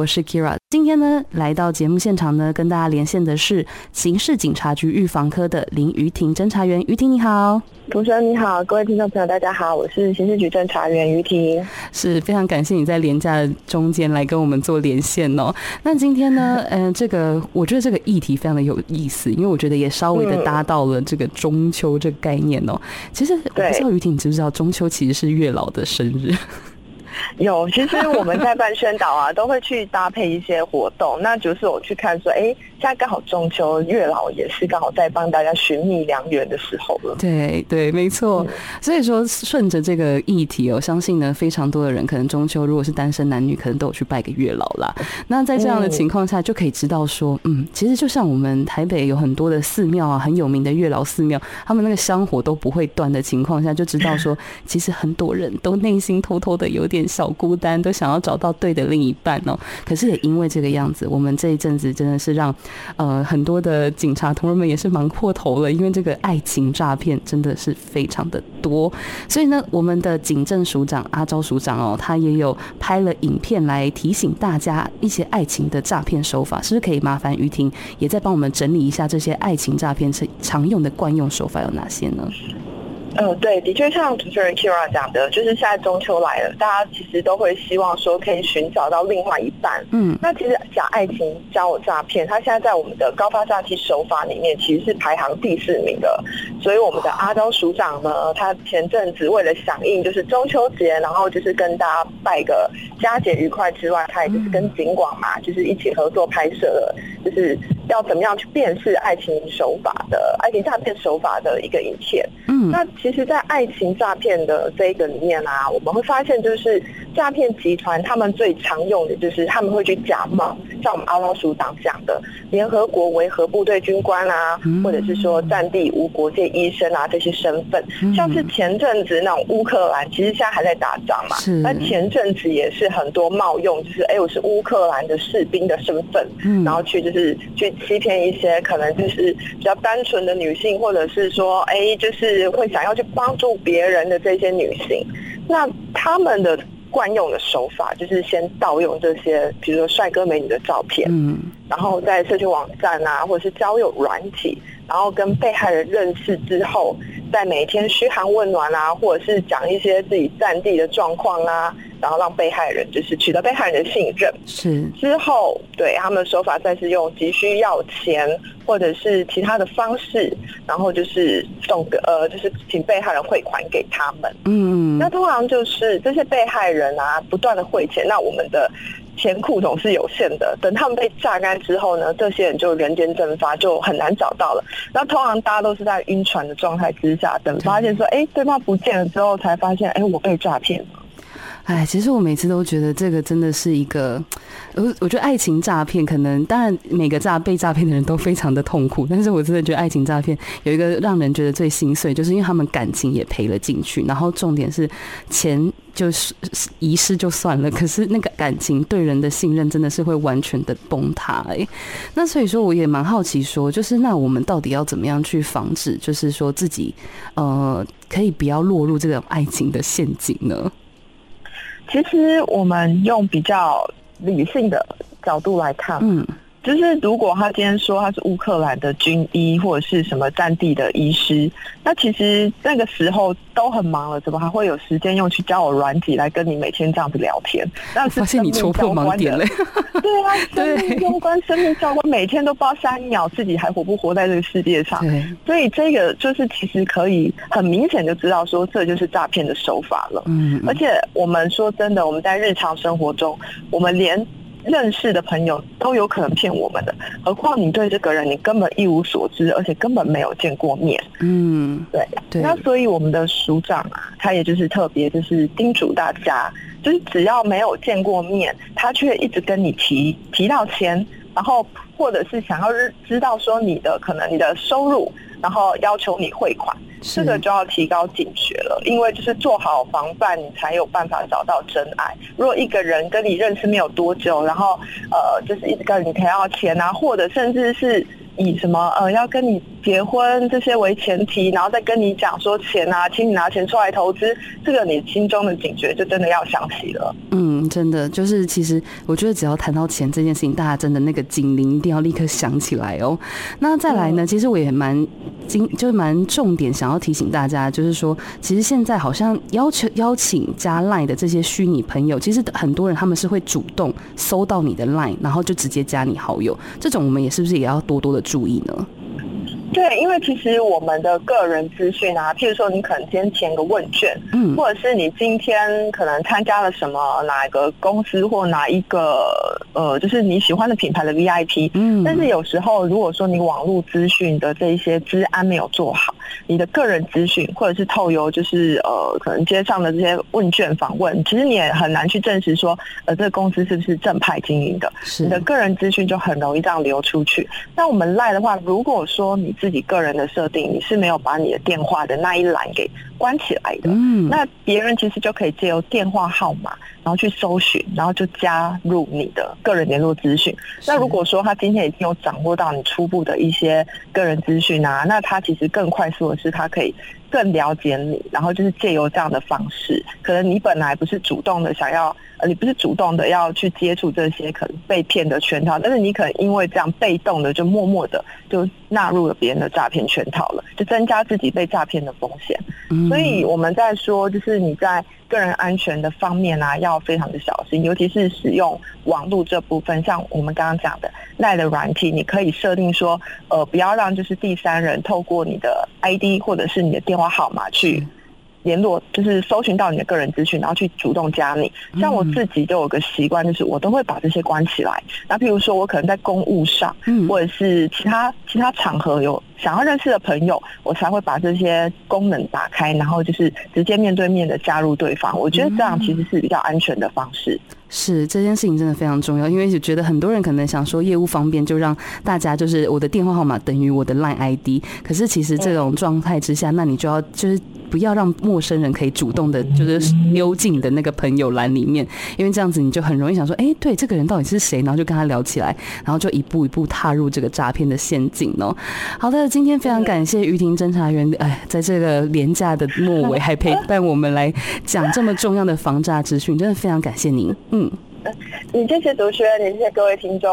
我是 Kira。今天呢，来到节目现场呢，跟大家连线的是刑事警察局预防科的林于婷侦查员。于婷你好，主持人你好，各位听众朋友大家好，我是刑事局侦查员于婷。是非常感谢你在廉价的中间来跟我们做连线哦。那今天呢，嗯、呃，这个我觉得这个议题非常的有意思，因为我觉得也稍微的搭到了这个中秋这个概念哦。其实我不知道于婷你知不知道，中秋其实是月老的生日。有，其实我们在办宣导啊，都会去搭配一些活动。那就是我去看说，哎，现在刚好中秋，月老也是刚好在帮大家寻觅良缘的时候了。对对，没错。所以说，顺着这个议题，我相信呢，非常多的人可能中秋如果是单身男女，可能都有去拜个月老啦。那在这样的情况下，就可以知道说，嗯，其实就像我们台北有很多的寺庙啊，很有名的月老寺庙，他们那个香火都不会断的情况下，就知道说，其实很多人都内心偷偷的有点。小孤单，都想要找到对的另一半哦。可是也因为这个样子，我们这一阵子真的是让呃很多的警察同仁们也是忙破头了，因为这个爱情诈骗真的是非常的多。所以呢，我们的警政署长阿昭署长哦，他也有拍了影片来提醒大家一些爱情的诈骗手法，是不是可以麻烦于婷也再帮我们整理一下这些爱情诈骗常用的惯用手法有哪些呢？呃，对，的确像主持人 Kira 讲的，就是现在中秋来了，大家其实都会希望说可以寻找到另外一半。嗯，那其实假爱情交友诈骗，它现在在我们的高发诈欺手法里面其实是排行第四名的。所以我们的阿昭署长呢，他前阵子为了响应就是中秋节，然后就是跟大家拜个佳节愉快之外，他也就是跟警广嘛，就是一起合作拍摄了，就是要怎么样去辨识爱情手法的爱情诈骗手法的一个影片。嗯，那。其实，在爱情诈骗的这个里面啊，我们会发现，就是诈骗集团他们最常用的就是他们会去假冒，像我们阿拉署长讲的，联合国维和部队军官啊，或者是说战地无国界医生啊这些身份，像是前阵子那种乌克兰，其实现在还在打仗嘛，那前阵子也是很多冒用，就是哎，我是乌克兰的士兵的身份，然后去就是去欺骗一些可能就是比较单纯的女性，或者是说哎，就是会想要。要去帮助别人的这些女性，那他们的惯用的手法就是先盗用这些，比如说帅哥美女的照片，嗯，然后在社群网站啊，或者是交友软体，然后跟被害人认识之后，在每天嘘寒问暖啊，或者是讲一些自己战地的状况啊。然后让被害人就是取得被害人的信任，是之后对他们的手法再是用急需要钱或者是其他的方式，然后就是送个呃就是请被害人汇款给他们。嗯，那通常就是这些被害人啊不断的汇钱，那我们的钱库总是有限的，等他们被榨干之后呢，这些人就人间蒸发，就很难找到了。那通常大家都是在晕船的状态之下，等发现说哎对方不见了之后，才发现哎我被诈骗了。哎，其实我每次都觉得这个真的是一个，我我觉得爱情诈骗可能，当然每个诈被诈骗的人都非常的痛苦，但是我真的觉得爱情诈骗有一个让人觉得最心碎，就是因为他们感情也赔了进去，然后重点是钱就是遗失就算了，可是那个感情对人的信任真的是会完全的崩塌哎。那所以说我也蛮好奇说，就是那我们到底要怎么样去防止，就是说自己呃可以不要落入这个爱情的陷阱呢？其实我们用比较理性的角度来看，就是如果他今天说他是乌克兰的军医或者是什么战地的医师，那其实那个时候都很忙了，怎么还会有时间用去教我软体来跟你每天这样子聊天？那是发现你戳破盲点了。对啊，生命攸关，生命教官，每天都不知道下一秒自己还活不活在这个世界上。所以这个就是其实可以很明显就知道说，这就是诈骗的手法了。嗯，而且我们说真的，我们在日常生活中，我们连。认识的朋友都有可能骗我们的，何况你对这个人你根本一无所知，而且根本没有见过面。嗯，对。对。那所以我们的署长啊，他也就是特别就是叮嘱大家，就是只要没有见过面，他却一直跟你提提到钱，然后或者是想要知道说你的可能你的收入，然后要求你汇款。这个就要提高警觉了，因为就是做好防范，你才有办法找到真爱。如果一个人跟你认识没有多久，然后呃，就是一直跟你谈要钱啊，或者甚至是以什么呃要跟你结婚这些为前提，然后再跟你讲说钱啊，请你拿钱出来投资，这个你心中的警觉就真的要响起了。嗯，真的就是其实我觉得只要谈到钱这件事情，大家真的那个警铃一定要立刻响起来哦。那再来呢，其实我也蛮经就是蛮重点想要提醒大家，就是说其实现在好像要求邀请加 Line 的这些虚拟朋友，其实很多人他们是会主动搜到你的 Line，然后就直接加你好友，这种我们也是不是也要多多的注意呢？对，因为其实我们的个人资讯啊，譬如说你可能今天填个问卷，嗯，或者是你今天可能参加了什么哪一个公司或哪一个呃，就是你喜欢的品牌的 VIP，嗯，但是有时候如果说你网络资讯的这一些资安没有做好，你的个人资讯或者是透由就是呃可能街上的这些问卷访问，其实你也很难去证实说呃这个公司是不是正派经营的，是。你的个人资讯就很容易这样流出去。那我们赖的话，如果说你自己个人的设定，你是没有把你的电话的那一栏给关起来的。嗯，那别人其实就可以借由电话号码，然后去搜寻，然后就加入你的个人联络资讯。那如果说他今天已经有掌握到你初步的一些个人资讯啊，那他其实更快速的是，他可以更了解你，然后就是借由这样的方式，可能你本来不是主动的想要。呃，你不是主动的要去接触这些可能被骗的圈套，但是你可能因为这样被动的就默默的就纳入了别人的诈骗圈套了，就增加自己被诈骗的风险。嗯。所以我们在说，就是你在个人安全的方面啊，要非常的小心，尤其是使用网络这部分，像我们刚刚讲的赖的软体，你可以设定说，呃，不要让就是第三人透过你的 ID 或者是你的电话号码去。联络就是搜寻到你的个人资讯，然后去主动加你。像我自己都有个习惯，就是我都会把这些关起来。那譬如说我可能在公务上，或者是其他其他场合有想要认识的朋友，我才会把这些功能打开，然后就是直接面对面的加入对方。我觉得这样其实是比较安全的方式。是这件事情真的非常重要，因为就觉得很多人可能想说业务方便，就让大家就是我的电话号码等于我的 Line ID。可是其实这种状态之下，那你就要就是。不要让陌生人可以主动的，就是溜进你的那个朋友栏里面，因为这样子你就很容易想说，哎，对，这个人到底是谁？然后就跟他聊起来，然后就一步一步踏入这个诈骗的陷阱哦。好的，今天非常感谢于婷侦查员，哎，在这个廉价的末尾还陪伴我们来讲这么重要的防诈资讯，真的非常感谢您。嗯，嗯你谢谢主持人，你谢谢各位听众。